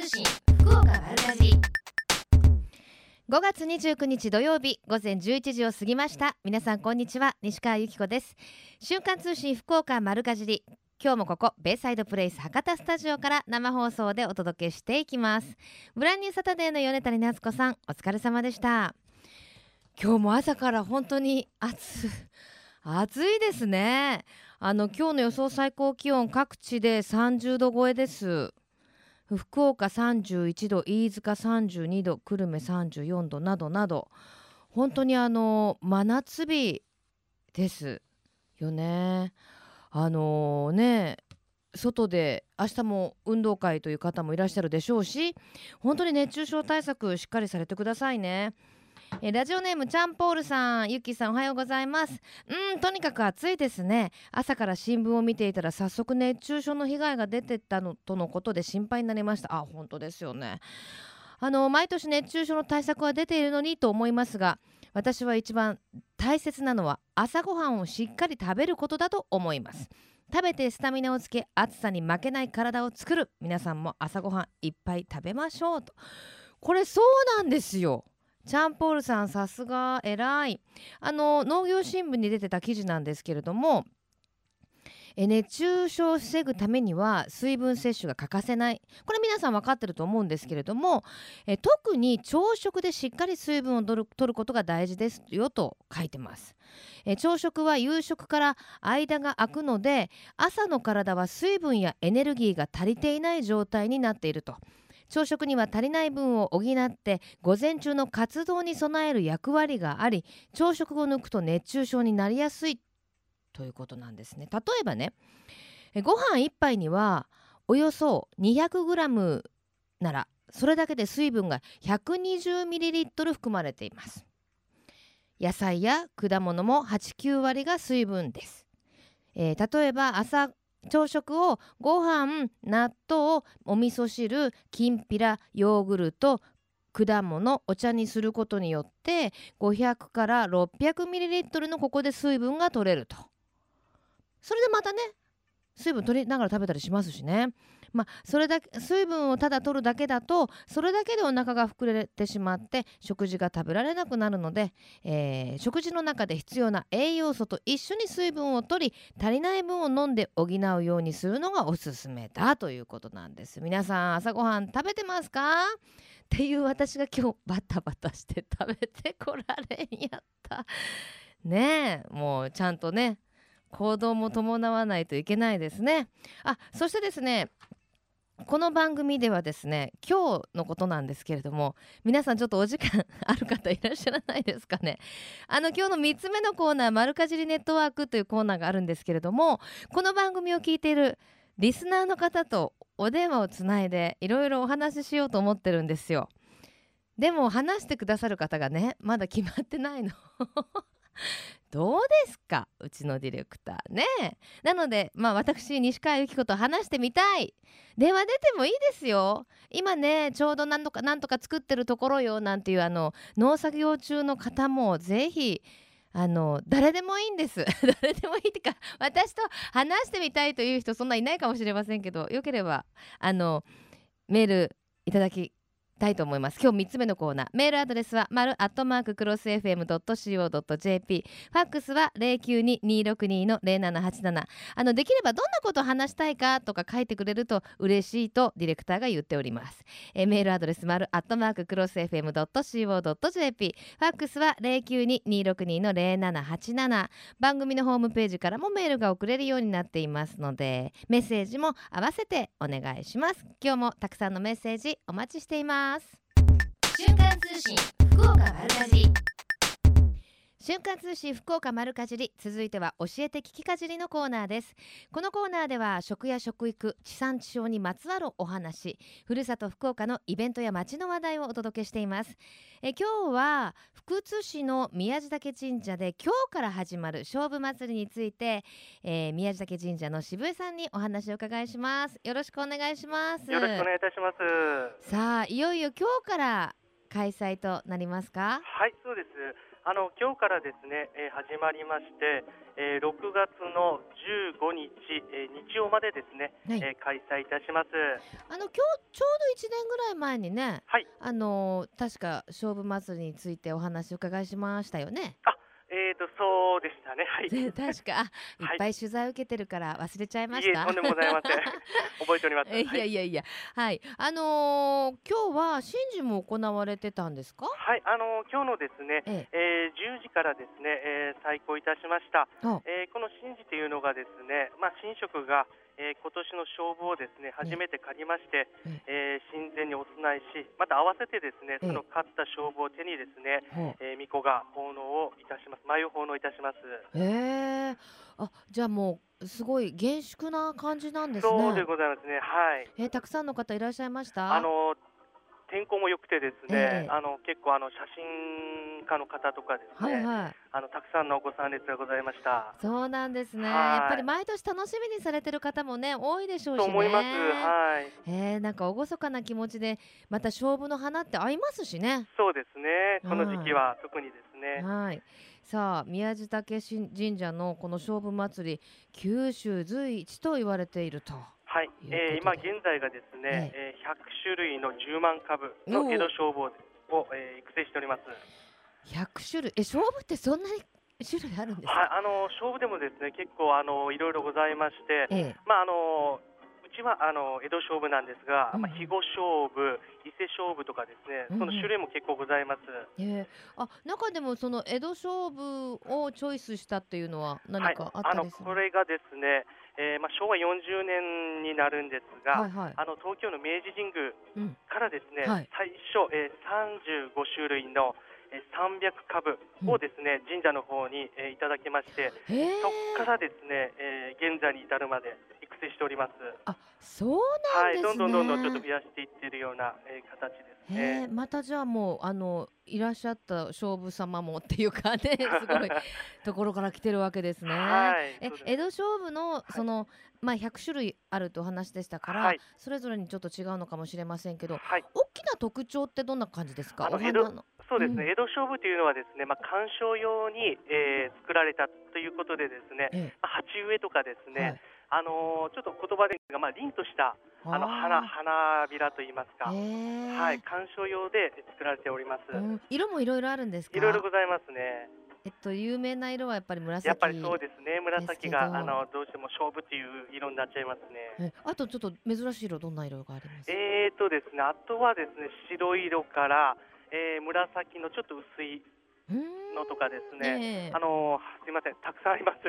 通信福岡丸かじ5月29日土曜日午前11時を過ぎました。皆さんこんにちは西川由紀子です。瞬間通信福岡丸かじり。今日もここベイサイドプレイス博多スタジオから生放送でお届けしていきます。ブランニューサタデーの米谷夏子さんお疲れ様でした。今日も朝から本当に暑暑いですね。あの今日の予想最高気温各地で30度超えです。福岡31度飯塚32度久留米34度などなど本当にあの真夏日ですよね。あのね外で明日も運動会という方もいらっしゃるでしょうし本当に熱中症対策しっかりされてくださいね。えラジオネームチャンポールさんゆきさんおはようございます。うんとにかく暑いですね。朝から新聞を見ていたら早速熱中症の被害が出てたのとのことで心配になりました。あ本当ですよね。あの毎年熱中症の対策は出ているのにと思いますが私は一番大切なのは朝ごはんをしっかり食べることだと思います。食べてスタミナをつけ暑さに負けない体を作る。皆さんも朝ごはんいっぱい食べましょうと。これそうなんですよ。チャンポールさんさすが偉い。あの農業新聞に出てた記事なんですけれどもえ熱中症を防ぐためには水分摂取が欠かせない。これ皆さん分かってると思うんですけれどもえ特に朝食でしっかり水分を取る取ることが大事ですよと書いてます。え朝食は夕食から間が空くので朝の体は水分やエネルギーが足りていない状態になっていると。朝食には足りない分を補って午前中の活動に備える役割があり朝食を抜くと熱中症になりやすいということなんですね。例えばねご飯1杯にはおよそ 200g ならそれだけで水分が 120ml 含まれています。野菜や果物も89割が水分です、えー、例えば朝朝食をご飯納豆お味噌汁きんぴらヨーグルト果物お茶にすることによって500から 600ml のここで水分が取れると。それでまたね水分取りながら食べたりしますしね。まあそれだけ水分をただ取るだけだとそれだけでお腹が膨れてしまって食事が食べられなくなるので、えー、食事の中で必要な栄養素と一緒に水分を取り足りない分を飲んで補うようにするのがおすすめだということなんです。皆さん朝ごはん食べてますか？っていう私が今日バタバタして食べてこられんやった。ねえもうちゃんとね行動も伴わないといけないですね。あそしてですねこの番組ではですね今日のことなんですけれども皆さんちょっとお時間ある方いらっしゃらないですかね。あの今日の3つ目のコーナー「丸かじりネットワーク」というコーナーがあるんですけれどもこの番組を聞いているリスナーの方とお電話をつないでいろいろお話ししようと思ってるんですよ。でも話してくださる方がねまだ決まってないの。どうですか？うちのディレクターね。なのでまあ私西川由紀子と話してみたい。電話出てもいいですよ。今ねちょうど何とか何とか作ってるところよなんていうあの農作業中の方もぜひあの誰でもいいんです。誰でもいいってか私と話してみたいという人そんないないかもしれませんけどよければあのメールいただきたいと思います。今日3つ目のコーナー。メールアドレスは丸アットマーククロス FM.co.jp ファックスは092262の0787あのできればどんなことを話したいかとか書いてくれると嬉しいとディレクターが言っております。えメールアドレス丸アットマーククロス FM.co.jp ファックスは092262の0787番組のホームページからもメールが送れるようになっていますのでメッセージも合わせてお願いします。今日もたくさんのメッセージお待ちしています。ます。瞬間通信福岡丸かじり瞬間通信福岡丸かじり続いては教えて聞きかじりのコーナーです。このコーナーでは食や食育地産地消にまつわるお話ふるさと福岡のイベントや街の話題をお届けしています。え今日は福津市の宮地嶽神社で今日から始まる勝負祭りについて、えー、宮地嶽神社の渋井さんにお話を伺いします。よろしくお願いします。よろしくお願いいたします。さあいよいよ今日から開催となりますか？はいそうですあの今日からですね、えー始まりまして、えー6月の15日、えー日曜までですね、はいえー開催いたします。あの今日ちょうど1年ぐらい前にねはい、あの確か勝負祭りについてお話を伺いしましたよね。えーとそうでしたね。はい。で 確かあいはいっぱい取材を受けてるから忘れちゃいました。とんでもございません。覚えております。えいはい、やいやいやはいあのー今日は神事も行われてたんですか？はい、あの今日のですね、ええー10時からですね、えー、再開いたしました。あえーこの神事というのがですね、まあ神職が、えー今年の勝負をですね初めて借りまして、えー神前にお供えし、また合わせてですね、ええその勝った勝負を手にですね、ほえー、巫女が奉納をいたします。眉奉納いたします。えあじゃあもうすごい厳粛な感じなんですね。そうでございますね。はい。えーたくさんの方いらっしゃいました？あの天候も良くてですね、ええあの結構あの写真家の方とかですね、はいはい。あのたくさんのお子さん列がございました。そうなんですね。はいやっぱり毎年楽しみにされてる方もね多いでしょうしね。と思います。はい。えー、なんか厳かな気持ちでまた勝負の花って合いますしね。そうですね。この時期は特にですね。はい。さあ宮地嶽神社のこの勝負祭り九州随一と言われていると。はい、えー今現在がですね、えー100種類の10万株の江戸消防を、えー育成しております。100種類。え勝負ってそんなに種類あるんですか？はい、あの勝負でもですね、結構あのいろいろございまして、ええ。まああのうちはあの江戸勝負なんですが、うんまあ肥後勝負、伊勢勝負とかですね、その種類も結構ございます。ええ。あ中でもその江戸勝負をチョイスしたっていうのは何かあっあのたりする？これがですね、えーまあ昭和40年になるんですが、はいはい。あの東京の明治神宮うんからですね、はい最初、えー、35種類の、えー、300株をですね、神社の方に、えーいただきまして、ええそこからですね、えー現在に至るまで育成しております。あそうなはい、んですね。どんどんどんどんちょっと増やしていっているような、えー形ですへえね。またじゃあもうあのいらっしゃった勝負様もっていうかね すごいところから来てるわけですね。はい、え江戸勝負のその、まあ100種類あるとお話でしたから、はい。それぞれにちょっと違うのかもしれませんけどはい、大きな特徴ってどんな感じですか？おあの。江戸花の。そうですね、うん。江戸勝負というのはですね、まあ、鑑賞用に、えー作られたということでですね、え。まあ鉢植えとかですね、はいあのーちょっと言葉でまあ、凛としたあの花花びらといいますか、はい、鑑賞用で作られております。うん色もいろいろあるんですか？いろいろございますね。えっと有名な色はやっぱり紫やっぱりそうですね。紫があのどうしても勝負っていう色になっちゃいますね。えあとちょっと珍しい色どんな色があります？えーとですね、あとはですね、白色から、えー紫のちょっと薄いのとかですね。ええあのーすいません、たくさんあります。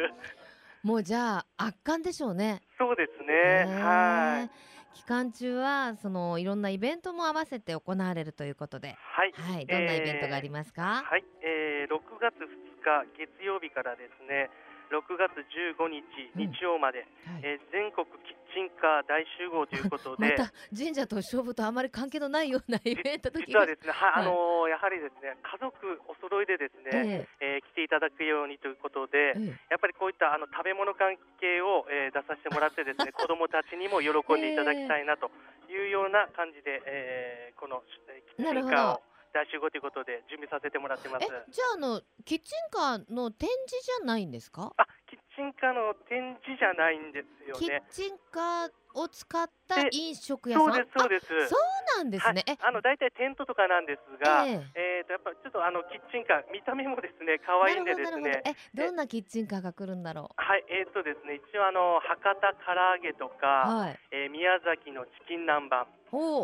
もうじゃあ圧巻でしょうね。そうですね。はい。期間中はそのいろんなイベントも合わせて行われるということで、はい。はい、どんなイベントがありますか？はい、えー、6月2日月曜日からですね、6月15日うん日曜まで、はい。えー全国キッチンカー大集合ということで、また神社と勝負とあまり関係のないようなイベントと実はですね、はい、はいあのーやはりですね、家族お揃いでですね、ええ。ー来ていただくようにということでえ、え。やっぱりこういったあの食べ物関係を、えー出させてもらってですね、子供たちにも喜んでいただきたいなというような感じで、えーこの、えーキッチンカーを大集合ということで準備させてもらってます。えじゃああのキッチンカーの展示じゃないんですか？あ、キッチンカーの展示じゃないんですよキッね。チンカーを使ったで飲食屋さん？そうです、そうです。あそうなんですね。はい、あの大体テントとかなんですが、ええーとやっぱちょっとあのキッチンカー見た目もですね可愛いんでですね。ど。えどんなキッチンカーが来るんだろはい、えーとですね一応あの博多唐揚げとう。か、はい。えー宮崎のチキン南蛮、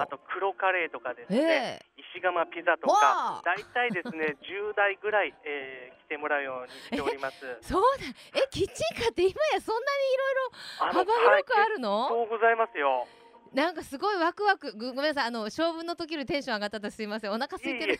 あ。と黒カレーとかですえね、え石窯ピザとわかあ、大体ですね 10台ぐらい、えー来てもらうようにしております。そうだ。えキッチンカーって今やそんなにいろいろ幅広くあはいるの？そうございますよ。なんかすごいワクワク。ごごめんなさい。あの勝負の時よりテンション上がったとすいません。お腹空いてる。ね。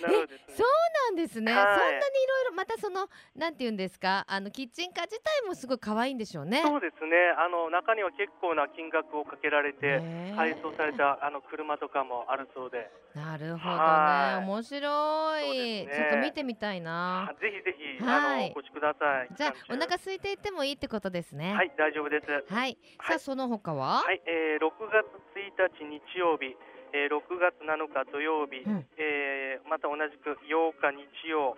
そうなんですね、はい。そんなにいろいろまたそのなんて言うんですか？あのキッチンカー自体もすごい可愛いんでしょうね。そうですね。あの中には結構な金額をかけられてへえ。配送されたあの車とかもあるそうで、なるほどね。はい。面白い、ね。ちょっと見てみたいな。あぜひぜひ、はい。あのお越しください。じゃあお腹空いていってもいいってことですね。はい。大丈夫です。はい、さはい。あその他は、は？い、えー、6月1日日曜日、えー6月7日土曜日、うんえーまた同じく8日日曜、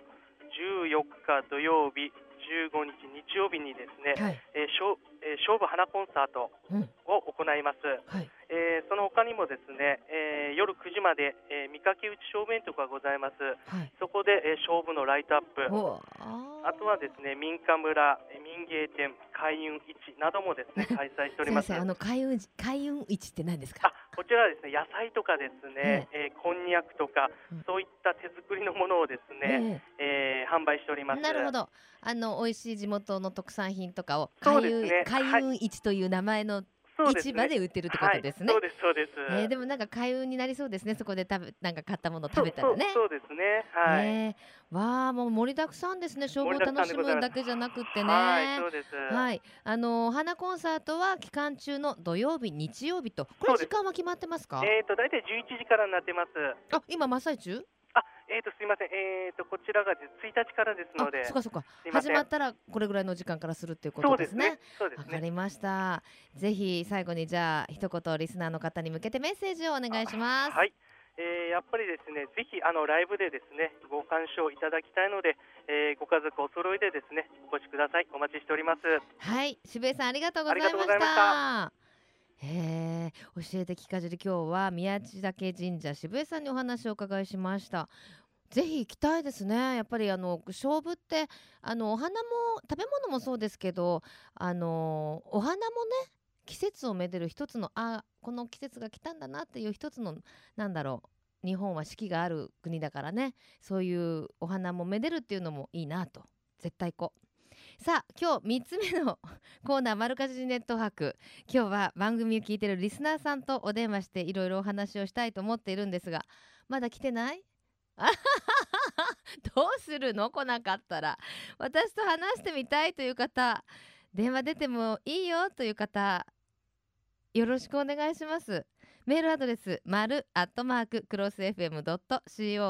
14日土曜日、15日日曜日にですね、はい。えー勝えー勝負花コンサートうん。を行います。はい。えーその他にもですね、えー夜9時まで、えー見かけ打ち正面とかございます。はい。そこで、えー勝負のライトアップ、おああとはですね、民家村、えー民芸店、開運市などもですね、開催しております。先生、あの開運開運市って何ですか？あ。こちらはですね、野菜とかですね、えーこんにゃくとかうん、そういった手作りのものをですね、ええー販売しております。えなるほど。あの美味しい地元の特産品とかを開そうですね運開運市という名前の市場で売ってるってことですねはい、そう。です、そうです。えーでもなんか開運になりそうですね。そこで食べなんか買ったものを食べたらね。そうですね。はい。えーわあもう盛りだくさんですね。勝負を楽しむだけじゃなくってね。はい、そうです。はい、あのー花コンサートは期間中の土曜日、日曜日と、これ時間は決まってますか？えっ、と、大体11時からになってます。あ、今真っ最中？あ、えっ、と、すいません。えっ、と、こちらが1日からですので。あ、そっかそっか。始まったらこれぐらいの時間からするっていうことですすね。。そうですね。わかりました。ぜひ最後にじゃあ一言リスナーの方に向けてメッセージをお願いします。はい。えーやっぱりですね、ぜひあのライブでですね、ご鑑賞いただきたいので、えーご家族お揃いでですね、お越しください。お待ちしております。はい、渋江さんありがとうございました。へえ、教えて聞かじり今日は宮地岳神社渋江さんにお話をお伺いしました。ぜひ行きたいですね。やっぱりあの勝負ってあのお花も食べ物もそうですけど、あのお花もね季節をめでる一つのあこの季節が来たんだなっていう一つのなんだろう日本は四季がある国だからねそういうお花もめでるっていうのもいいなと絶対行こうさあ今日3つ目の コーナー「丸かじりネットワーク」今日は番組を聞いてるリスナーさんとお電話していろいろお話をしたいと思っているんですがまだ来てない？どうするの？来なかったら。私と話してみたいという方電話出てもいいよという方よろしくお願いします。メールアドレス丸アットマーククロス FM.co.jp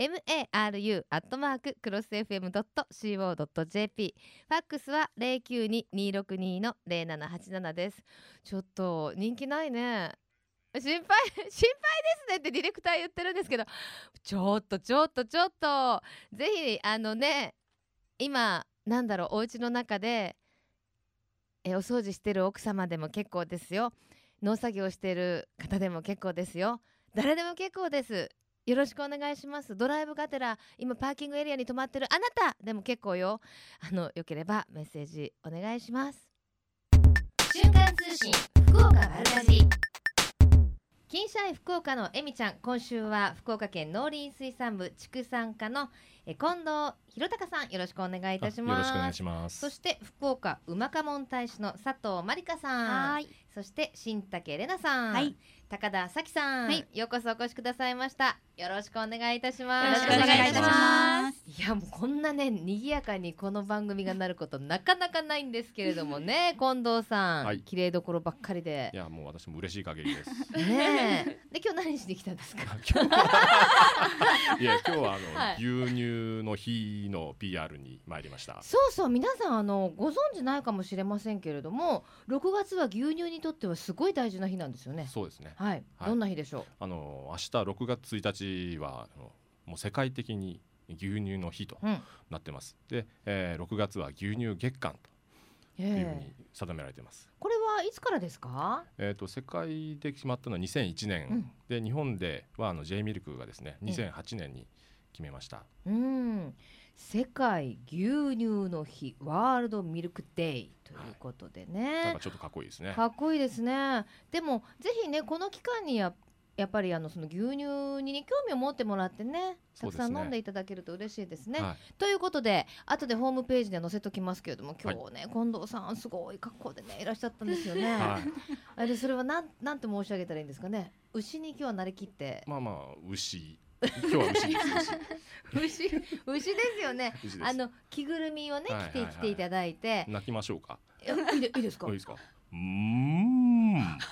maru アットマーククロス FM.co.jp ファックスは092262の0787です。ちょっと人気ないね。心配 心配ですねってディレクター言ってるんですけどちょっとちょっとちょっとぜひあのね今なんだろうお家の中でえお掃除してる奥様でも結構ですよ。農作業してる方でも結構ですよ。誰でも結構です。よろしくお願いします。ドライブがてら今パーキングエリアに止まってる。あなたでも結構よ。あのよければメッセージお願いします。瞬間通信福岡丸かじり。金シャイ福岡のえみちゃん今週は福岡県農林水産部畜産課のえ近藤弘隆さんよろしくお願いいたします。よろしくお願いします。そして福岡うまかもん大使の佐藤まりかさん。い。そして新竹玲奈さん、はい。高田咲さん、はい。ようこそお越しくださいました。よろしくお願いいたします。よろしくお願いいたします。いやもうこんなね賑やかにこの番組がなることなかなかないんですけれどもね。近藤さん、はい。綺麗どころばっかりで。いやもう私も嬉しい限りです。ねえ。で今日何しに来たんですか？今日はいや今日はあの、はい。牛乳の日の PR に参りました。そうそう皆さんあのご存知ないかもしれませんけれども6月は牛乳にとってはすごい大事な日なんですよね。そうですね。はい、はい。どんな日でしょあの明日6月1日はもう世界的に牛乳の日とう、うん。なってます。で、えー、6月は牛乳月間とえいうふうえに定められています。これはいつからですか？えー、と世界で決まったのは2001年、うん。で日本ではあの J ミルクがですねええ。2008年に決めました。うん世界牛乳の日ワールドミルクデイということでなんねか、ちょっとかっこいいですね。かっこいいですね。でもぜひねこの期間にややっぱりあのその牛乳に、ね、興味を持ってもらってねたくさん飲んでいただけると嬉しいですね。はい。ということで後でホームページで載せときますけれども今日ね、近藤さんすごい格好でねいらっしゃったんですよね。はい。あでそれはなんなんて申し上げたらいいんですかね。牛に今日はなりきって。まあまあ牛今日は牛です 牛牛ですよね。牛牛です。あの着ぐるみをね着てはいはい。はいきていただいて、泣きましょうか。いやいいでいいですか？いいですか？うーん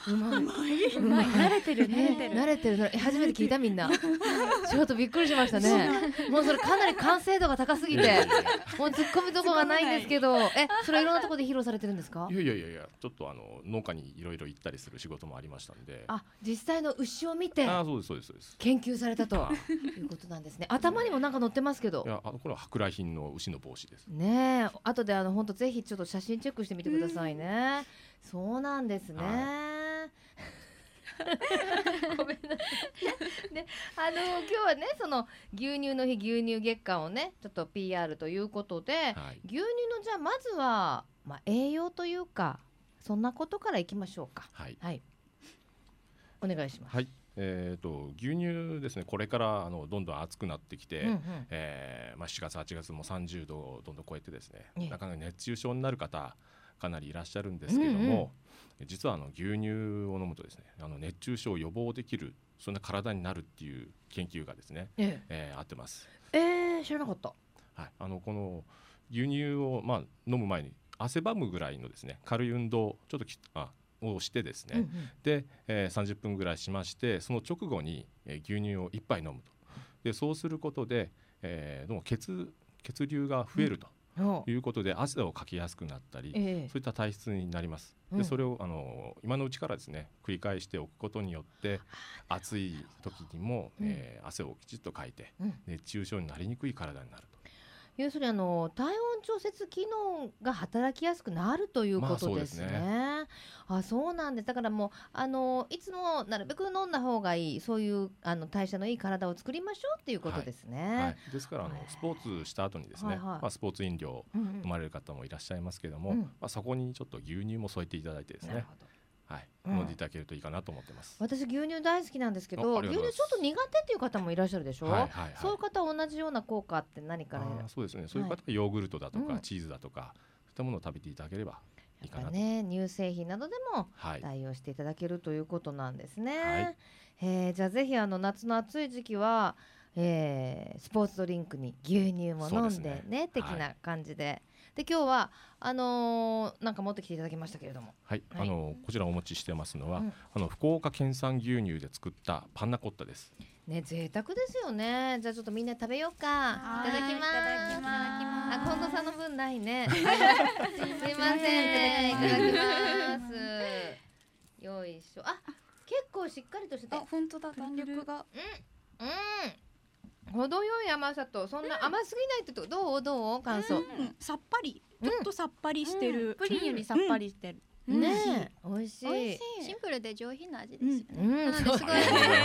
うまい。うまい。慣れてる慣れてる。慣れてる。初めて聞いたみんな。ちょっとびっくりしましたね。もうそれかなり完成度が高すぎて、もう突っ込みどころがないんですけど、え、それいろんなところで披露されてるんですか？い。やいやいやいやちょっとあの農家にいろいろ行ったりする仕事もありましたんで。あ、実際の牛を見てあそうですそうですそうです。研究されたと。あい。うことなんですね。頭にもなんか乗ってますけど。い。やあのこれは舶来品の牛の帽子です。ねえ、後であの本当ぜひちょっと写真チェックしてみてくださいね。そうなんですね。は ごめんなさい。で、あの今日はね、その牛乳の日牛乳月間をね、ちょっと PR ということで、はい牛乳のじゃあまずはまあ栄養というか、そんなことからいきましょうか。はいはい。お願いします。はいえー、と牛乳ですねこれからあのどんどん暑くなってきて、うんうんえーまあ、7月8月も30度をどんどん超えてですね、ええなかなか熱中症になる方かなりいらっしゃるんですけども、実はあの牛乳を飲むとですねあの熱中症を予防できるそんな体になるっていう研究がですね、ええ。ー、あってます。ええー知らなかった。はい、あのこの牛乳を、まあ、飲む前に汗ばむぐらいのですね軽い運動をちょっときあをしてですね、うんうん。で、えー、30分ぐらいしましてその直後に、えー牛乳を1杯飲むと。でそうすることで、えーどうも血血流が増えると。おいうことで、汗をかきやすくなったり、ええ。そういった体質になります。うん。でそれをあの今のうちからですね繰り返しておくことによって暑い時にも、うん。えー汗をきちっとかいてうん。熱中症になりにくい体になると。要するにあの体温調節機能が働きやすくなるということですね。まあそうなんです。だからもうあのいつもなるべく飲んだ方がいいそういうあの代謝のいい体を作りましょうっていうことですね。はい、ですからあのはいスポーツした後にですね、はいはいまあ、スポーツ飲料うんうん飲まれる方もいらっしゃいますけども、うんまあ、そこにちょっと牛乳も添えていただいてですね、なるほど。はい。うん。飲んでいただけるといいかなと思ってます。私牛乳大好きなんですけあど牛乳ちょっと苦手っていう方もいらっしゃるでしょ？はいはいはい。そういう方同じような効果って何から？そうですね。そういう方はヨーグルトだとか、うん。チーズだとかそういったものを食べていただければいいかなね乳製品などでもはい、代用していただけるということなんですね。はい。えーじゃあぜひあの夏の暑い時期は、えースポーツドリンクに牛乳も飲んでねね。的な感じで。で今日はあのーなんか持ってきていただきましたけれども、はい、はいあのこちらお持ちしてますのは、うんあの福岡県産牛乳で作ったパンナコッタです。ね贅沢ですよね。じゃあちょっとみんな食べようか。いはいただきます。いただきますあ近藤さんの分ないね。すいません。いただきます。よいしょ。あ結構しっかりとしてて。あ本当だ弾力がうん。程よい甘さとそんな甘すぎないってとどう？どう？感想。うん、さっぱり。ちょっとさっぱりしてる、プリンよりさっぱりしてる。ね。え、美味しい。美味しい。シシンプルで上品な味ですよね。すごい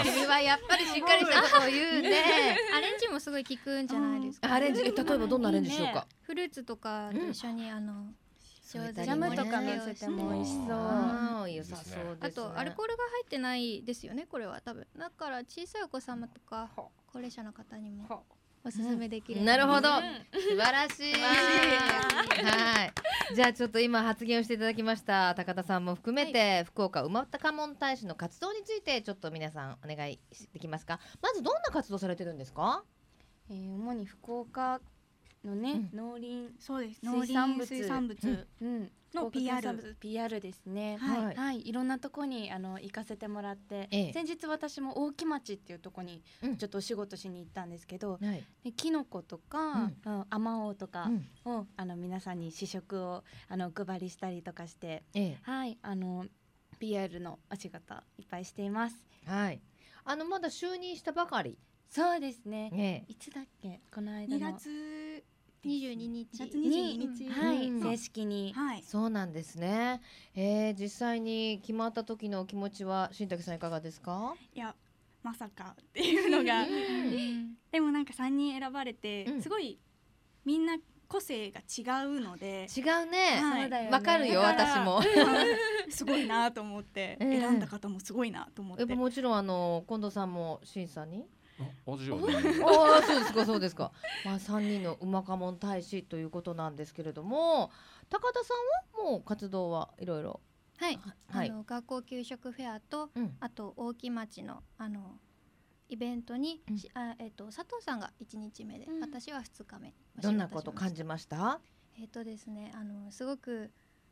君はやっぱりしっかりしたことを言うね。アレンジもすごい効くんじゃないですかアレンジ、え例えばどんなアレンジしようか。フルーツとかと一緒にあのジャムとか乗せても美味しそう。良さそうです、ね。あとアルコールが入ってないですよねこれは多分。だから小さいお子様とか高齢者の方にもおすすめできる、なるほど、素晴らしい。はい。じゃあちょっと今発言をしていただきました高田さんも含めて、福岡馬高門大使の活動についてちょっと皆さんお願いできますか？まずどんな活動されてるんですか？えー、主に福岡のね、農林そうです。水産物。水産物、うん。の PR PR ですね。はい。はい、い、ろんなとこにあの行かせてもらって、ええ。先日私も大木町っていうとこにうん。ちょっとお仕事しに行ったんですけど、はい。でキノコとか、うん、アマオとかうん。を、あの皆さんに試食をあのお配りしたりとかしてえはい。あの PR のお仕事いっぱいしています。え。はい。あのまだ就任したばかり。そうですね。ねいつだっけ？この間2の。月22日2月22日。にはい、う。ん正式に。はい。そうなんですね。えー、実際に決まった時のお気持ちは新竹さんいかがですか？いやまさかっていうのが。うんでもなんか3人選ばれて、うん。すごいみんな個性が違うので。違うね。はい。ね。わかるよ私も。すごいなと思って。ええ選んだ方もすごいなと思って、やっぱもちろんあの近藤さんも審査に？あ私は、ね、ああそうですかそうですか。まあ三人の馬家門大使ということなんですけれども、高田さんはもう活動はいろいろ。はい、はいあの学校給食フェアとうん。あと大木町のあのイベントに、うんしあえっ、と佐藤さんが1日目で、私は2日目どんなこと感じました？えっ、とですねあのすごく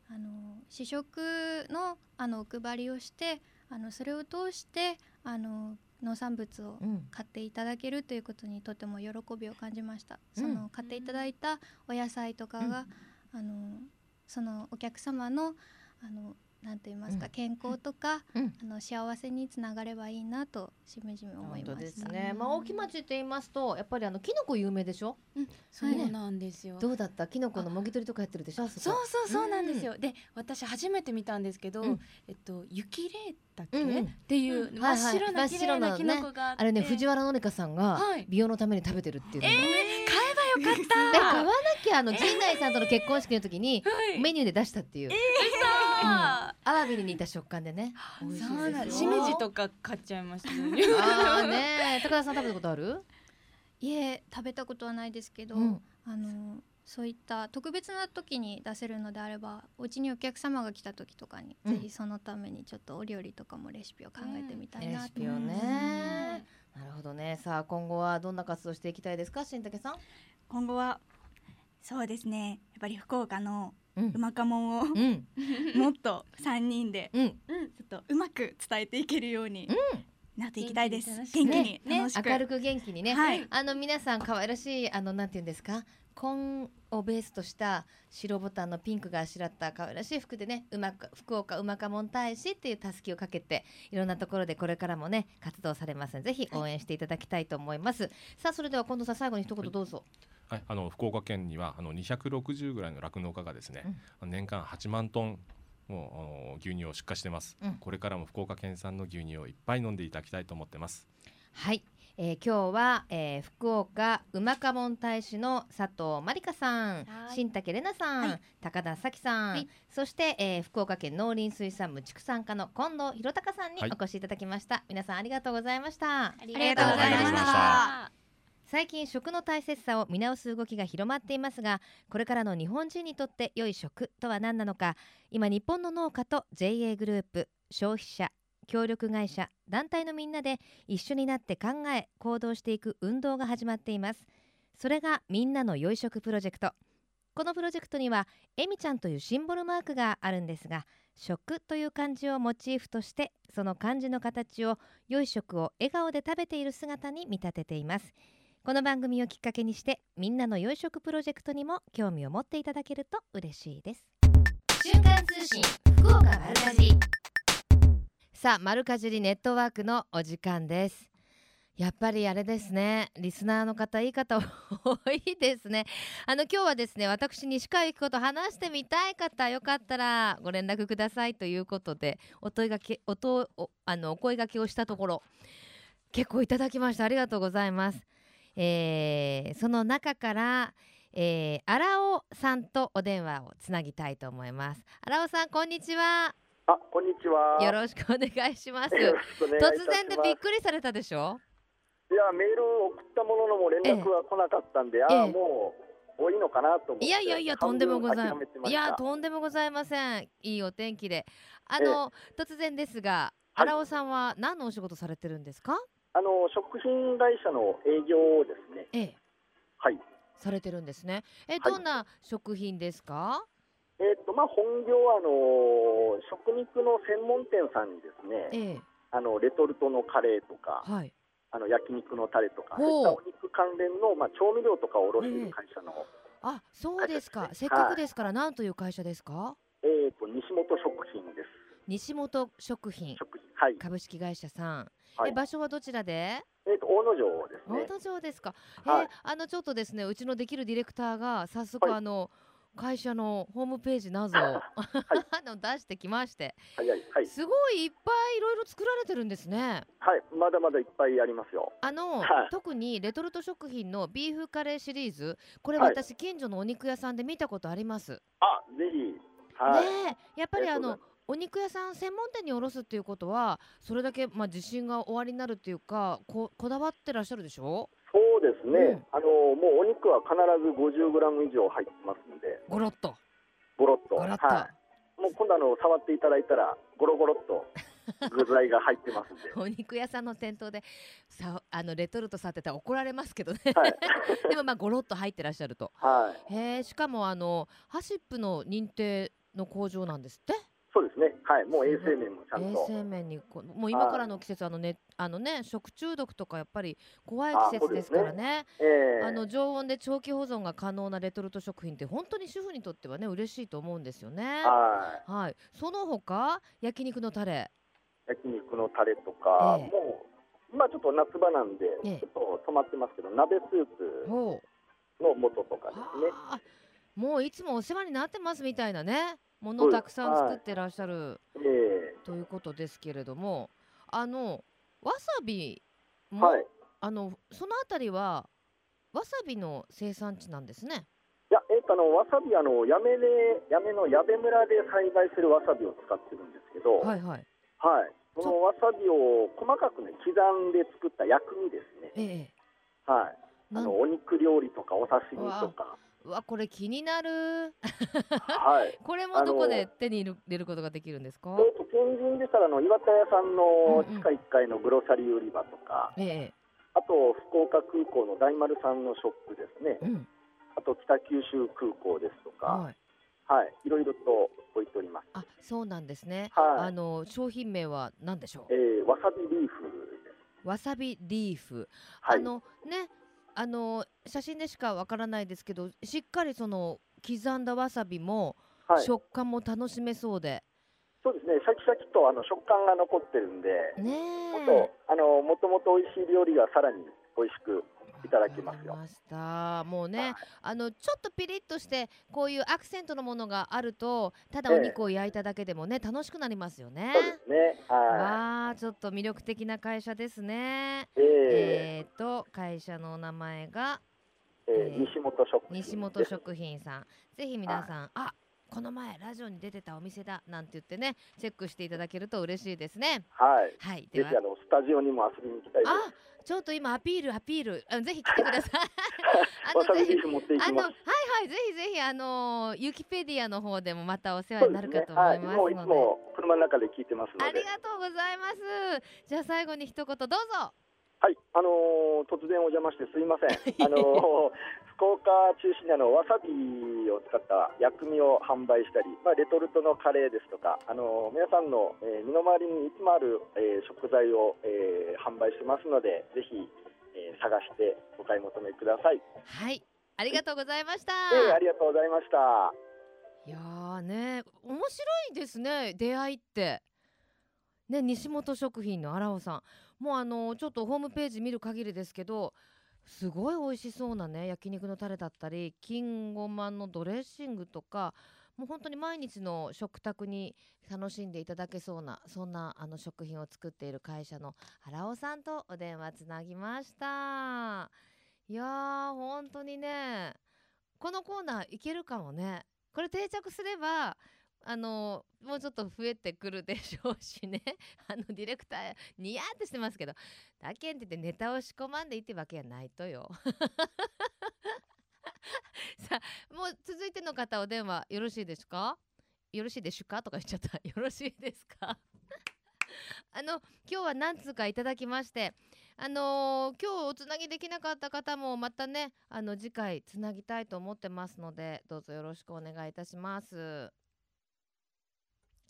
あの試食のあのお配りをしてあのそれを通してあの農産物をうん。買っていただけるということにとても喜びを感じました。うん。その買っていただいたお野菜とかが、あのそのお客様のあのなんと言いますか、うん健康とか、うんあの幸せにつながればいいなとしみじみ思いました。ですね。まあ大木町って言いますとやっぱりあのキノコ有名でしょ？そうなんですよ。どうだった？キノコのもぎ取りとかやってるでしょ？あそうそうそうなんですよ。で、私初めて見たんですけど、うんえっと雪レーだっけ、うんうんっていううん真っ白はいはない綺麗なキノコがあって、あれね藤原紀香さんがはい美容のために食べてるっていうのえね。ー、買えばよかった。え買わなきゃあの陣内さんとの結婚式の時にはいメニューで出したっていう。あアワビに似た食感でね。そうなんです。しめじとか買っちゃいましたよ ね。ああね高田さん食べたことある？いえ食べたことはないですけど、うんあのそういった特別な時に出せるのであればお家にお客様が来た時とかに、うんぜひそのためにちょっとお料理とかもレシピを考えてみたいなとレシピをね。なるほどね。さあ今後はどんな活動していきたいですか、新竹さん？今後はそうですねやっぱり福岡のうまかもんをうん。もっと三人でうん。ちょっとうまく伝えていけるようになっていきたいです。元元気気にに楽しく、明るく元気にね。はい。あの皆さん可愛らしいあのなんて言うんですか？紺をベースとした白ボタンのピンクがあしらった可愛らしい服でねうまく福岡うまかもん大使っていうたすきをかけていろんなところでこれからもね活動されますのでぜひ応援していただきたいと思います、さあそれでは近藤さん最後に一言どうぞ、はい、あの福岡県にはあの260ぐらいの酪農家がですね、年間8万トンもう牛乳を出荷してます、うん。これからも福岡県産の牛乳をいっぱい飲んでいただきたいと思ってます。はい、えー今日は、えー福岡うまかもん大使の佐藤まりかさん、はい。新竹玲奈さん、はい。高田咲さん、はい。そして、えー福岡県農林水産部畜産課の近藤弘隆さんにはい。お越しいただきました、皆さんありがとうございました。ありがとうございました最近食の大切さを見直す動きが広まっていますがこれからの日本人にとって良い食とは何なのか今日本の農家と JA グループ消費者協力会社団体のみんなで一緒になって考え行動していく運動が始まっています。それがみんなの良い食プロジェクト。このプロジェクトにはえみちゃんというシンボルマークがあるんですが食という漢字をモチーフとしてその漢字の形を良い食を笑顔で食べている姿に見立てています。この番組をきっかけにしてみんなの良い食プロジェクトにも興味を持っていただけると嬉しいです。瞬間通信福岡丸かじり。さあ丸かじりネットワークのお時間です。やっぱりあれですね。リスナーの方いい方多いですね。あの今日はですね私西川由紀子と話してみたい方よかったらご連絡くださいということでお問いがけおとおあのお声掛けをしたところ結構いただきました。ありがとうございます、えーその中からえー、荒尾さんとお電話をつなぎたいと思います。荒尾さんこんにちは。あ、こんにちは。よろしくお願いします。突然でびっくりされたでしょ？いや、メールを送ったもののも連絡が来なかったんで、ああ、ええもう多いのかなと。いやいやいやとんでもございまいやとんでもございません。いいお天気であの、突然ですがはい荒尾さんは何のお仕事されてるんですかあの食品会社の営業ですね。ええ。はい。されてるんですね。え、はい。どんな食品ですか？えっ、とまあ本業はあの食肉の専門店さんにですね、ええ。あのレトルトのカレーとか、はい。あの焼肉のタレとか、そういったお肉関連のまあ調味料とかを卸している会社の、あそうですか。はいせっかくですから何という会社ですか？えっ、と西本食品です。西本食品。食品はい。株式会社さん、はいえ場所はどちらで？えっ、と大野城ですね。大野城ですか。はいえーあのちょっとですねうちのできるディレクターが早速、はいあの会社のホームページなどを あの出してきまして、はいはいはいすごいいっぱいいろいろ作られてるんですね。はい。まだまだいっぱいありますよ。あの、はい特にレトルト食品のビーフカレーシリーズこれはい私、近所のお肉屋さんで見たことあります。あ、ぜひ。はい。ねえやっぱりあのお肉屋さん専門店に卸すっていうことはそれだけまあ自信がおありになるっていうかここだわってらっしゃるでしょ？そうですね、うん。あのもうお肉は必ず50グラム以上入ってますんで、ゴロッと。ゴロッと、ゴロッと、はい、もう今度あの触っていただいたらゴロゴロっと具材が入ってますんで、お肉屋さんの店頭でさあのレトルトさってたら怒られますけどね、はい、でもまあゴロッと入ってらっしゃると。はい、へえしかもあのハシップの認定の工場なんですって？そうですね。はい。もう衛生面もちゃん衛と。生面にこもう今からの季節あのねあのね食中毒とかやっぱり怖い季節ですからねええあの常温で長期保存が可能なレトルト食品って本当に主婦にとってはね嬉しいと思うんですよね。ははい。その他焼肉のタレ。い。焼肉のタレとか、ええもう今ちょっと夏場なんで、ええちょっと止まってますけど、鍋スープ。の素とかですね。はあもういつもお世話になってますみたいなねものをたくさん作ってらっしゃるえということですけれどもあのわさびえも、はい。あのそのあたりはわさびの生産地なんですね。いや、えっ、と、あの、わさび、あの、やめで、やめの矢部村で栽培するわさびを使ってるんですけど、はい。はいはい。そのわさびを細かくね、刻んで作った薬味ですね。ええ。はい。あの、お肉料理とか、お刺身とか。うわこれ気になる。はい。これもどこで手に入れることができるんですか？え。っ、と、天神でしたら、あの、岩田屋さんのうんうん地下1階のグロサリー売り場とか、ええ。あと、福岡空港の大丸さんのショップですね。うん。あと、北九州空港ですとか、はい。はい。いろいろと置いております。あそうなんですね。はいあの商品名は何でしょう？え。ー、わさびリーフ。わさびリーフ。はい。あのねあの写真でしかわからないですけどしっかりその刻んだわさびも、はい。食感も楽しめそうで。そうですね、シャキシャキとあの食感が残ってるんで、ねえ。もっとあのもともと美味しい料理がさらに美味しくいただけますよ。ました。もうねあのちょっとピリッとしてこういうアクセントのものがあるとただお肉を焼いただけでもね楽しくなりますよね。そうですね。はわあちょっと魅力的な会社ですね。い。え。えー、と会社のお名前がーえーえー西本食品西本食品さん。ぜひ皆さん、あこの前ラジオに出てたお店だなんて言ってねチェックしていただけると嬉しいですねはい。はいではぜひあのスタジオにも遊びに行きたいです。あちょっと今アピールアピールあぜひ来てください あわさびぜひリーフ持っていあ。のはいはいぜひぜひあのユキペディアの方でもまたお世話になるかと思はいい。ますもういつので、も車の中で聞いてますので。ありがとうございますじゃあ最後に一言どうぞはい、あのー突然お邪魔してすいません。あのー福岡中心にあのわさびを使った薬味を販売したり、まあレトルトのカレーですとか、あのー皆さんの、えー身の回りにいつもある、えー食材を、えー販売してますので、ぜひ、えー探してお買い求めください。はいありがとうございました、えーありがとうございました。いやーね面白いですね出会いって。ね西本食品の荒尾さんもうあのちょっとホームページ見る限りですけどすごい美味しそうなね焼肉のタレだったり金ごまのドレッシングとかもう本当に毎日の食卓に楽しんでいただけそうなそんなあの食品を作っている会社の荒尾さんとお電話つなぎました。いやー本当にねこのコーナーいけるかもね。これ定着すればあのもうちょっと増えてくるでしょうしね。あのディレクターニヤーってしてますけど。だけんって言ってネタを仕込まんでいいってわけやないとよ。さあもう続いての方お電話よろしいですか？よろしいでしゅか？とか言っちゃった。よろしいですか？あの今日は何通かいただきまして。あのー今日おつなぎできなかった方もまたねあの次回つなぎたいと思ってますのでどうぞよろしくお願いいたします。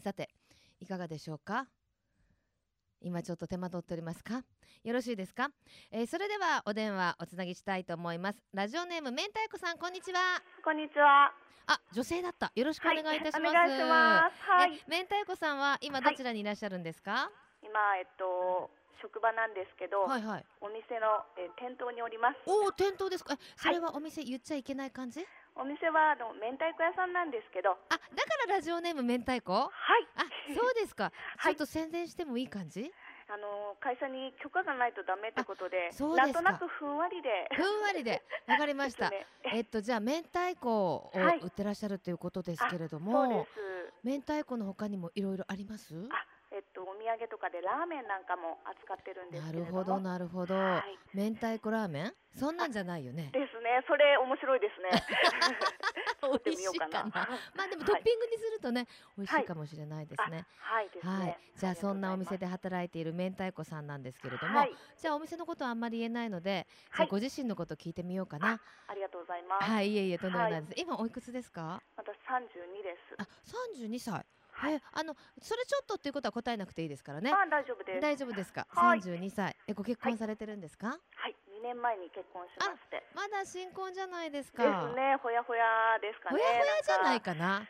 さていかがでしょうか？今ちょっと手間取っておりますか？よろしいですか、えーそれではお電話おつなぎしたいと思います。ラジオネーム明太子さんこんにちは。こんにちは。あ女性だった。よろしくお願いいたします、お願いします。はい。え明太子さんは今どちらにいらっしゃるんですか、今えっと職場なんですけど、はいはい。お店の、えー店頭におります。おお店頭ですか？えそれはお店言っちゃいけない感じ、お店はあの明太子屋さんなんですけど、あだからラジオネーム明太子？はい。あそうですか、はい。ちょっと宣伝してもいい感じ？あの会社に許可がないとダメってことで、そうですか。なんとなくふんわりで。ふんわりで。わかりました、えっとじゃあ明太子をはい売ってらっしゃるということですけれども、です。明太子の他にもいろいろあります？あ、えっとお土産とかでラーメンなんかも扱ってるんですなけれども。るほどなるほど、はい。明太子ラーメン？そんなんじゃないよねですね。それ面白いですね。作って美味しいかみようかなな まあでもはいトッピングにするとね美味しはいいかもしれないですねはい。はい、じゃあそんなお店でで働いている明太子さんなんですけれども、はい。じゃあお店のことはあんまり言えないので、じゃご自身のこと聞いてみようかな。ありがとうございます。はい、いえいえとんでもないです。今おいくつですか？私三十二です。あ、三十二歳。え、あのそれちょっとっていうことは答えなくていいですからね。あ、大丈夫です。大丈夫ですか？はい三十二歳。え、ご結婚されてるんですか？はい。二年前に結婚しまして。まだ新婚じゃないですでか。すね。ほやほやですかね。ほやほやじゃないか。かな。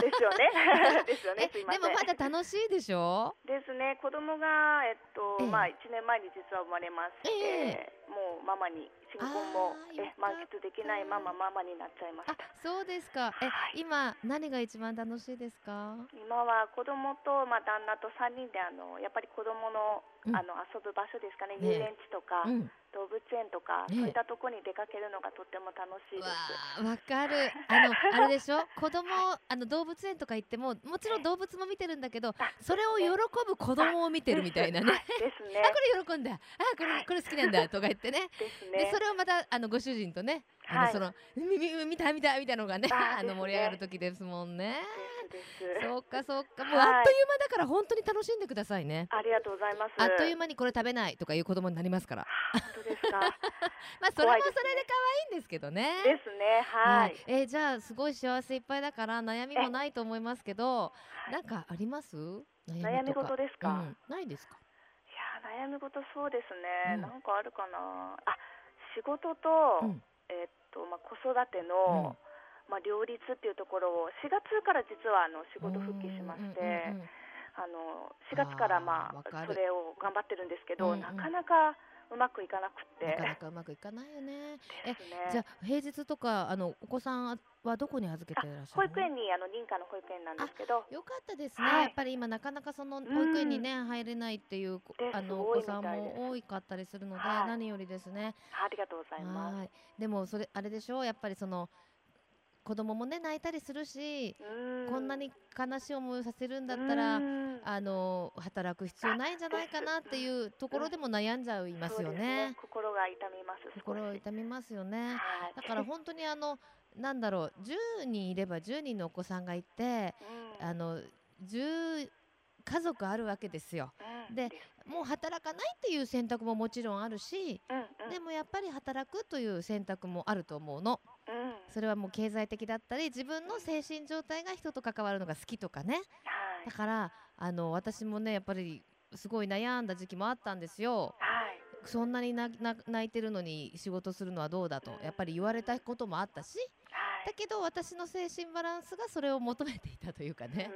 ですよね。ですよえ、ね。でもまだ楽しいでしょ？ですね。子供がえっと、ええまあ一年前に実は生まれまして、えもうママに新婚もえ満喫できないままママになっちゃいましあた。、そうですか。え、はい今何が一番楽しいですか？今は子供とまあ旦那と三人であのやっぱり子供の、うんあの遊ぶ場所ですかね。ねえ遊園地とか、うん。動物園とか、ねえそういったところに出かけるのがとっても楽しいです。わかる。あの、あれでしょ？子供、あの動物園とか行っても、もちろん動物も見てるんだけど、それを喜ぶ子供を見てるみたいなね。ですね あ、。これ喜んだ。あ、これ、これ好きなんだとか言ってね。ですで、ねそ。れをまた、あの、ご主人とね、あの、はいその、み、み、見た見たみたいなのがね、ああの、盛り上がる時ですもんね。そうか、そうか。もう、はいあっという間だから、本当に楽しんでくださいね。ありがとうございます。あっという間にこれ食べないとかいう子供になりますから。本当ですか。まあ、それもそれで可愛いんですけどね。ですね。はい。えーじゃあすごい幸せいっぱいだから悩みもないと思いますけど、なんかあります？悩み事ですか？うん、ないですか？いや悩み事そうですね、うんなんかあるかなあ仕事と、うん。えっとまあ、子育ての、まあ、両立っていうところを4月から実はあの仕事復帰しまして、うんうんうんうんあの4月からまあそれを頑張ってるんですけど、うんうん。なかなかうまくいかなくてなかなかうまくいかないよね。えじゃあ平日とかあのお子さんはどこに預けていらっしゃ保るの？育園にあの認可の保育園なんですけどよかったですね、はいやっぱり今なかなかその保育園にね、入れないっていうあのお子さんも多かったりするので、はい何よりですね。ありがとうございます。はい。でもそれあれでしょ？うやっぱりその子供もね泣いたりするし、うこんなに悲しい思いをさせるんだったら、うんあの働く必要ないんじゃないかなっていうところでも悩んじゃいますよそうですね。心が痛みます。心を痛みますよね。はい。だから本当にあのなんだろう10人いれば10人のお子さんがいてうんあの10家族あるわけですよ。うんですもう働かないっていう選択ももちろんあるし、うんうんでもやっぱり働くという選択もあると思うの。うん。それはもう経済的だったり自分の精神状態が人と関わるのが好きとかね。はい。だからあの私もねやっぱりすごい悩んだ時期もあったんですよ。はい。そんなに泣いてるのに仕事するのはどうだとやっぱり言われたこともあったしはいだけど私の精神バランスがそれを求めていたというかね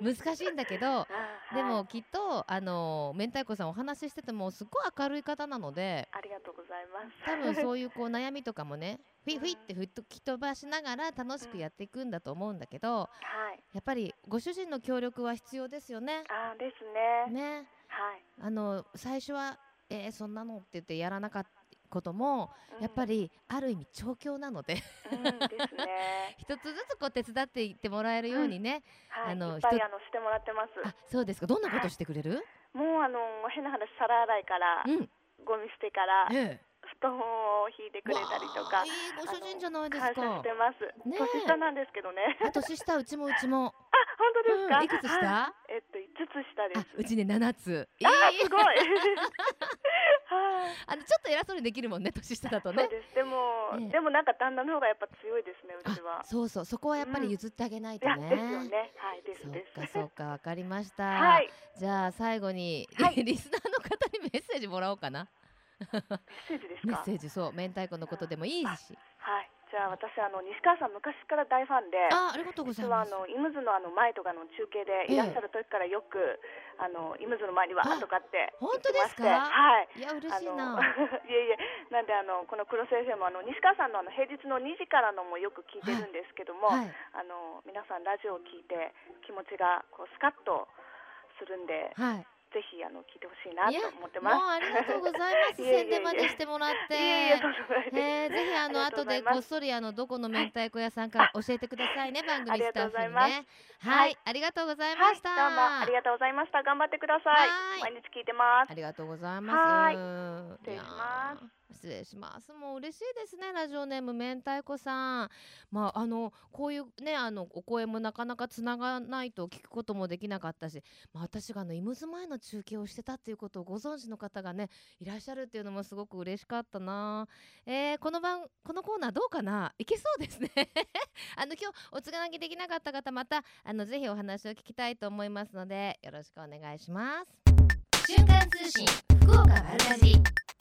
うん難しいんだけど あではいもきっとあの明太子さんお話ししててもすっごい明るい方なのでありがとうございます。多分そういうこう悩みとかもねフィフィって吹き飛ばしながら楽しくやっていくんだと思うんだけどはい。やっぱりご主人の協力は必要ですよね。あですね。ねはい。あの最初は「えーそんなの?」って言ってやらなかったこともうん。やっぱりある意味調教なので。一つずつこう手伝っていってもらえるようにね、はい。あのいっぱい人あのしてもらってます。あそうですか。どんなことしてくれる、もうあの変な話皿洗いからうん。ゴミ捨てからええ布団を引いてくれたりとかいいご主人じゃないです感謝かしてます。ねえ年下なんですけどね。あ年下うちもうちも、あ本当ですか？うんいくつ下はいえっと五つ下です。あうちね7つあいいすごい。はい。あのちょっと偉そうにできるもんね年下だとねでも、ええでもなんか旦那の方がやっぱ強いですね、うちはあ。そうそうそこはやっぱり譲ってあげないといや、ね、ですよね。はい、ですそう。かそうかわかりました、はい。じゃあ最後に、はい リスナーの方にメッセージもらおうかなメッセージですか？メッセ。ージそう明太子のことでもいいしはい。じゃあ私あの西川さん昔から大ファンで。あありがとうございます実はあのイムズのあの前とかの中継でいらっしゃる時からよく、あのイムズの前にわーとかって本当ですか？はい。いや嬉しいな いえいえなんであのこのクロス FM あの西川さんのあの平日の2時からのもよく聞いてるんですけども、はいあの皆さんラジオを聞いて気持ちがこうスカッとするんで、はいぜひあの聞いてほしいなと思ってます。もうありがとうございます。宣伝までしてもらって。いえいえぜひあの後でこっそりあのどこの明太子屋さんか教えてくださいね番組スタッフにね。ははい。い。ありがとうございはい、ました。どうもありがとうございました。頑張ってください。はい。毎日聞いてます。あ。りがとうございます。は失礼します。失礼します。もう嬉しいですね。ラジオネーム明太子さん。まああのこういうねあのお声もなかなかつながないと聞くこともできなかったし、まあ私があのイムズ前の中継をしてたっていうことをご存知の方がねいらっしゃるっていうのもすごく嬉しかったな。えー、この番このコーナーどうかな？いけそうですね。あの今日おつなぎできなかった方またあのぜひお話を聞きたいと思いますのでよろしくお願いします。瞬間通信福岡丸かじ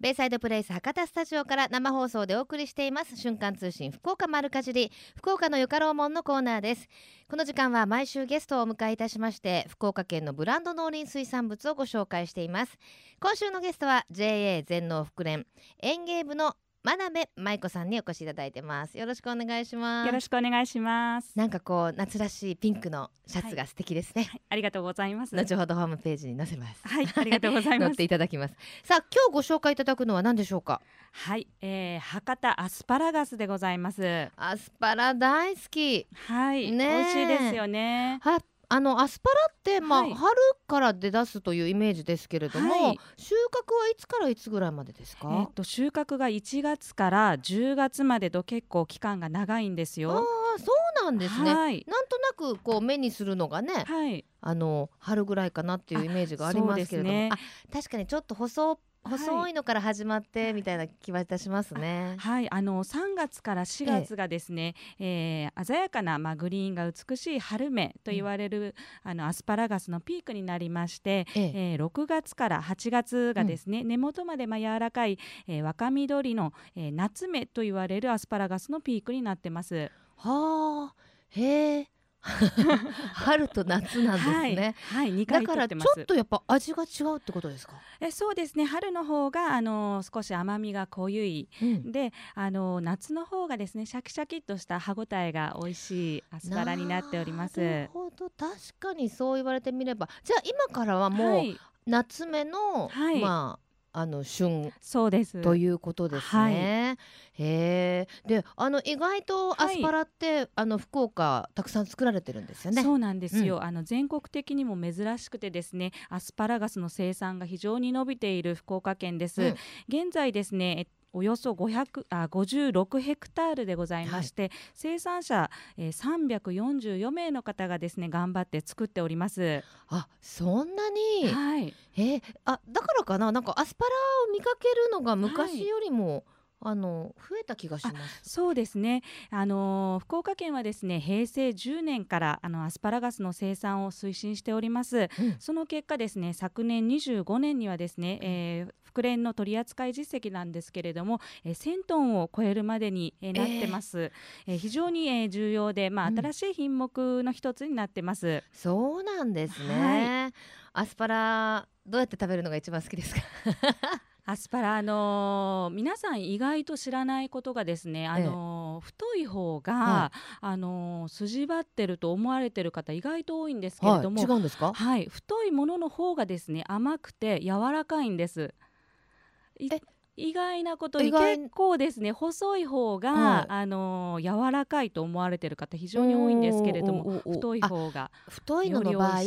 ベイサイドプレイス博多スタジオから生放送でお送りしています。瞬間通信福岡丸かじり福岡のよかろうもんのコーナーです。この時間は毎週ゲストをお迎えいたしまして福岡県のブランド農林水産物をご紹介しています。今週のゲストは JA 全農福連園芸部の真鍋舞子さんにお越しいただいてます。よろしくお願いします。よろしくお願いします。なんかこう夏らしいピンクのシャツが素敵ですね、はい、ありがとうございます。後ほどホームページに載せます。はい、ありがとうございます。載って。いただきます。さあ今日ご紹介いただくのは何でしょうか？はい、えー、博多アスパラガスでございます。アスパラ大好き。はい、ねえ。美味しいですよね。はあのアスパラって、まあはい。春から出だすというイメージですけれども、はい。収穫はいつからいつぐらいまでですか、えーっと収穫が1月から10月までと結構期間が長いんですあよ。あそうなんですね、はい、なんとなくこう目にするのがねはい、あの春ぐらいかなっていうイメージがありますけれども、ね。あ確かにちょっと細細いのから始まってみたいな気はいたしますね。はい、あの3月から4月がですね、えー鮮やかな、まあ、グリーンが美しい春芽と言われる、あのアスパラガスのピークになりまして、ええ。えー6月から8月がですね、根元までまあ柔らかい、えー若緑の、えー夏芽と言われるアスパラガスのピークになってます。はあ。へえ 春と夏なんですね。はい、はい、2だからちょっとやっぱ味が違うってことですか？えそうですね。春の方があの少し甘みが濃ゆい。うん。であの夏の方がですねシャキシャキっとした歯ごたえが美味しいアスパラになっております。なるほど。確かにそう言われてみれば。じゃあ今からはもう、はい、夏目の、はい。まああの旬そうです。ということですね。へえ。で、あの意外とアスパラって、あの福岡たくさん作られてるんですよね。そうなんですよ、あの全国的にも珍しくてですねアスパラガスの生産が非常に伸びている福岡県です、うん現在ですねえおよそ500あ56ヘクタールでございまして、生産者、えー、344名の方がですね頑張って作っております。あ、そんなに？はい、えーあ、だからかな、なんかアスパラを見かけるのが昔よりも、あの増えた気がします。そうですね。あのー福岡県はですね平成10年からあのアスパラガスの生産を推進しております。うんその結果ですね昨年25年にはですね、えー福連の取扱い実績なんですけれども、えー1000トンを超えるまでに、えーなってます。えー非常に、えー重要でまあうん新しい品目の一つになってます。そうなんですね。アスパラどうやって食べるのが一番好きですか？アスパラ、あのー皆さん意外と知らないことがですね、あのー太い方が、はあのー筋張ってると思われてる方意外と多いんですけれども、違うんですか？はい、太いものの方がですね甘くて柔らかいんです。意外なことに結構ですね細い方が、はい。あのー柔らかいと思われてる方非常に多いんですけれども太いあ方が太いのの場合。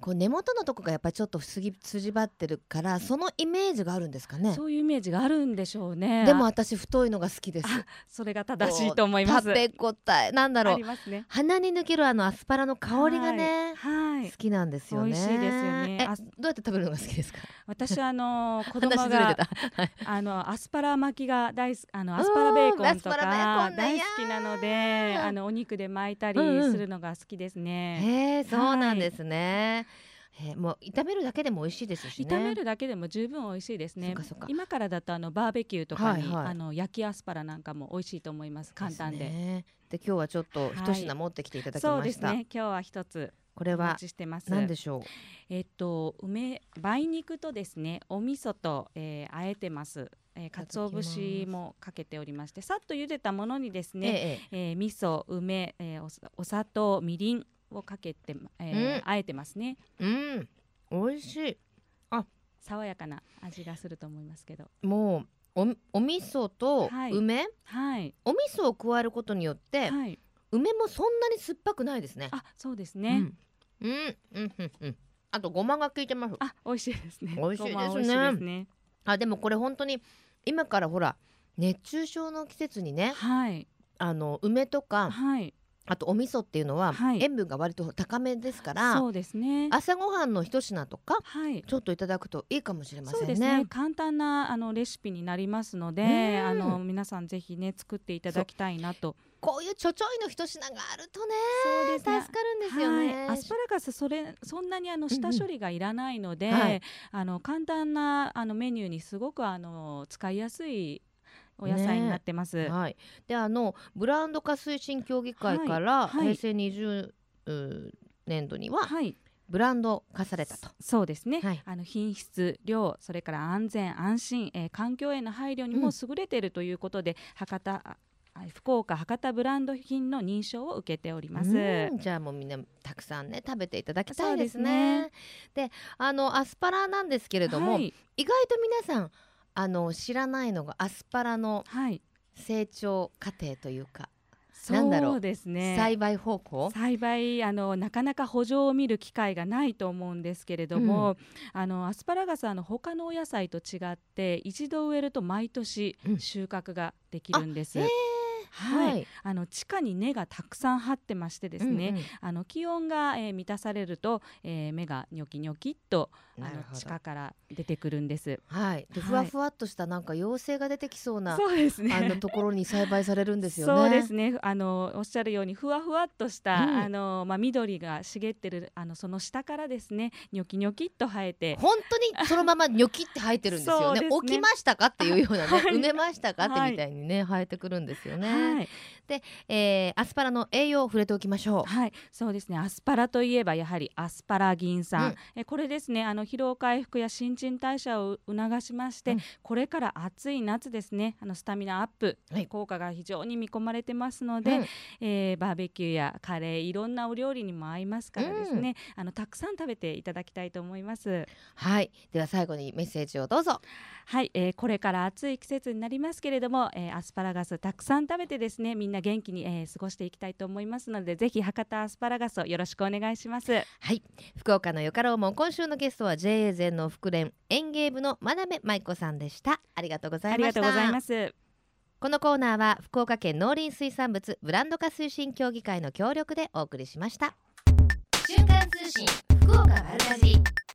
こう根元のとこがやっぱりちょっと筋筋張ってるからそのイメージがあるんですかね？そういうイメージがあるんでしょうね。でも私太いのが好きです。あそれが正しいと思います。食べ応えなんだろあうね。鼻に抜けるあのアスパラの香りがね、はい、はい。好きなんですよね。美味しいですよね。どうやって食べるのが好きですか？私あのー子供 話ずれてがあのアスパラ巻きが大好きあのアスパラベーコンとか大好きなのであのお肉で巻いたりうんうん。するのが好きですね。へえそうなんですね、へーもう炒めるだけでも美味しいですしね。炒めるだけでも十分美味しいですね。今からだとあのバーベキューとかに、はいはい。あの焼きアスパラなんかも美味しいと思います。簡単で。すね。で今日はちょっと一品持ってきていただきました、そうですね。今日は一つこれは。何でしょう？えっと梅梅肉とですねお味噌と、えー、あえてます。えー、鰹節もかけておりましてさっと茹でたものにですね、ええ。えー味噌梅、えーおさお砂糖みりんをかけて、えーうん。あえてますね。うん。美味しい。爽やかな味がすると思いますけど。もうおお味噌とはい。梅、はい。お味噌を加えることによって、はい。梅もそんなに酸っぱくないですね。あそうですね、うん、うんうんうんうん。あとごまが効いてます。あ美味しいですね。美味しいですね。あでもこれ本当に今からほら熱中症の季節にねはい。あの梅とかはい。あとお味噌っていうのははい。塩分が割と高めですから、そうですね。朝ごはんの一品とかはい。ちょっといただくといいかもしれませんね。そうですね。簡単なあのレシピになりますので、うん。あの皆さんぜひね作っていただきたいなとこういうちょちょいの一品があるとねそうですね。助かるんですよね。はい、アスパラガスそれそんなにあの下処理がいらないので、はい。あの簡単なあのメニューにすごくあの使いやすいお野菜になってます。はい、であのブランド化推進協議会からはい。はい。平成20う年度にははい。ブランド化されたと。そうですね、はい。あの品質量それから安全安心、えー環境への配慮にも優れているということで、博多あ福岡博多ブランド品の認証を受けております。うん。じゃあもうみんなたくさんね食べていただきたいですね。でであのアスパラなんですけれども、はい。意外と皆さんあの知らないのがアスパラのはい、成長過程というか、なんだろう。そうですね。栽培方法？栽培あのなかなか補助を見る機会がないと思うんですけれども、あのアスパラガスはあの他のお野菜と違って一度植えると毎年うん。収穫ができるんです。えーはい、はいあの地下に根がたくさん張ってましてですね、うんうんあの気温が、えー満たされると、えー芽がニョキニョキっとあの地下から出てくるんです。はい、ではいふわふわっとしたなんか妖精が出てきそうな、そうですね。あのところに栽培されるんですよね。そうですね。あのおっしゃるようにふわふわっとした、うんあのまあ緑が茂ってるあのその下からですね、ニョキニョキっと生えて、本当にそのまま ニョキって生えてるんですよね。ね起きましたか？っていうようなね、はい埋めましたか？ってはいみたいにね、生えてくるんですよね。はい、えーアスパラの栄養を触れておきましょう。はい、そうですね。アスパラといえばやはりアスパラギン酸、うんえこれですね。あの疲労回復や新陳代謝を促しまして、うんこれから暑い夏ですね。あのスタミナアップ、はい効果が非常に見込まれてますので、うんえーバーベキューやカレーいろんなお料理にも合いますからですね。あのたくさん食べていただきたいと思います。はい、では最後にメッセージをどうぞ。はい、えーこれから暑い季節になりますけれども、えーアスパラガスたくさん食べてですねみんな元気に、えー過ごしていきたいと思いますのでぜひ博多アスパラガスをよろしくお願いしますはい、福岡のよかろうもん今週のゲストは JA 全農福連園芸部の真鍋舞子さんでした。ありがとうございました。ありがとうございますこのコーナーは福岡県農林水産物ブランド化推進協議会の協力でお送りしました。瞬間通信福岡丸かじり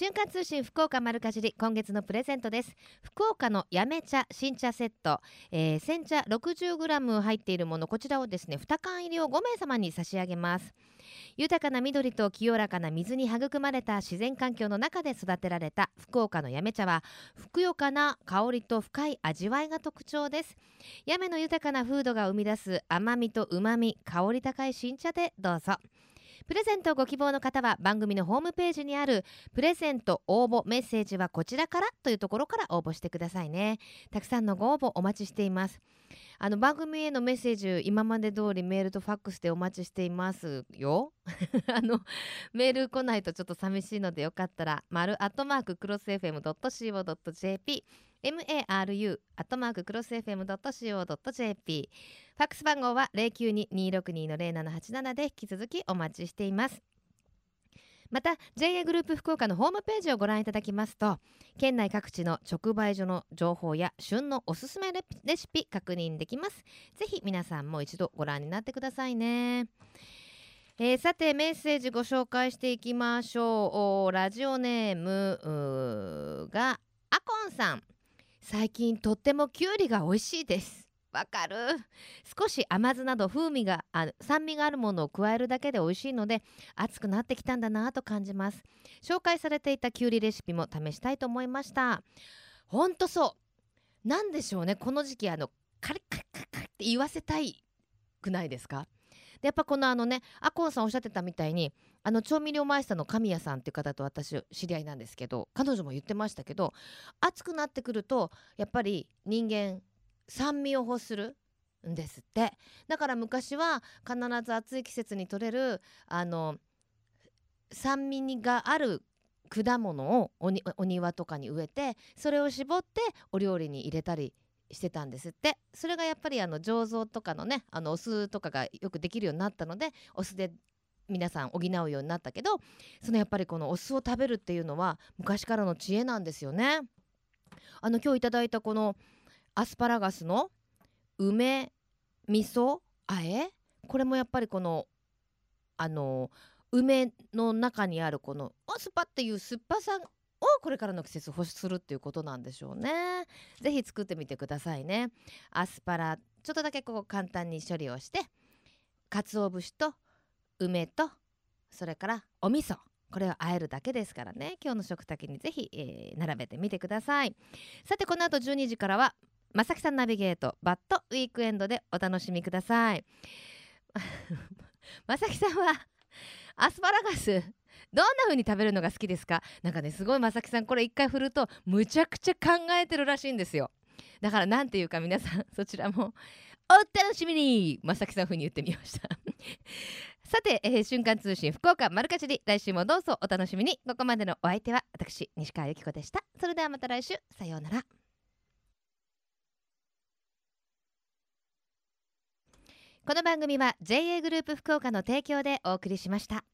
瞬間通信福岡丸かじり今月のプレゼントです。福岡のやめ茶新茶セット、えー、煎茶 60g 入っているものこちらをですね2缶入りを5名様に差し上げます。豊かな緑と清らかな水に育まれた自然環境の中で育てられた福岡のやめ茶はふくよかな香りと深い味わいが特徴です。やめの豊かな風土が生み出す甘みと旨み香り高い新茶でどうぞ。プレゼントをご希望の方は番組のホームページにあるプレゼント応募メッセージはこちらからというところから応募してくださいね。たくさんのご応募お待ちしています。あの番組へのメッセージ今まで通りメールとファックスでお待ちしていますよ。あのメール来ないとちょっと寂しいのでよかったら丸アットマーククロス FM.co.jp maru アットマーククロス FM.co.jp ファックス番号は092-262-0787で引き続きお待ちしています。また JA グループ福岡のホームページをご覧いただきますと県内各地の直売所の情報や旬のおすすめレレシピ確認できます。ぜひ皆さんも一度ご覧になってくださいね。えーさてメッセージご紹介していきましょう。ラジオネームがアコンさん。最近とってもきゅうりが美味しいです。わかる。少し甘酢など風味があ酸味があるものを加えるだけで美味しいので熱くなってきたんだなと感じます。紹介されていたきゅうりレシピも試したいと思いました。ほんとそう。なんでしょうね。この時期あのカリカリカリカリって言わせたいくないですか？でやっぱこのあのねアコンさんおっしゃってたみたいにあの調味料マイスターの神谷さんっていう方と私知り合いなんですけど彼女も言ってましたけど暑くなってくるとやっぱり人間酸味を欲するんですって。だから昔は必ず暑い季節に取れるあの酸味がある果物をおにお庭とかに植えてそれを絞ってお料理に入れたりしてたんですってそれがやっぱりあの醸造とかのねあのお酢とかがよくできるようになったのでお酢で皆さん補うようになったけどそのやっぱりこのお酢を食べるっていうのは昔からの知恵なんですよね。あの今日いただいたこのアスパラガスの梅味噌あえ？これもやっぱりこのあの梅の中にあるこのおスパっていう酸っぱさをこれからの季節欲するっていうことなんでしょうね。ぜひ作ってみてくださいね。アスパラちょっとだけここ簡単に処理をして鰹節と梅とそれからお味噌これを和えるだけですからね今日の食卓にぜひ、えー並べてみてくださいさてこの後12時からはまさきさんナビゲートバッドウィークエンドでお楽しみください まさきさんはアスパラガスどんな風に食べるのが好きですか？なんかねすごいまさきさんこれ一回振るとむちゃくちゃ考えてるらしいんですよ。だからなんていうか皆さんそちらもお楽しみにまさきさん風に言ってみました。さて、えー瞬間通信福岡丸かじり来週もどうぞお楽しみに。ここまでのお相手は私西川由紀子でした。それではまた来週。さようなら。この番組は JA グループ福岡の提供でお送りしました。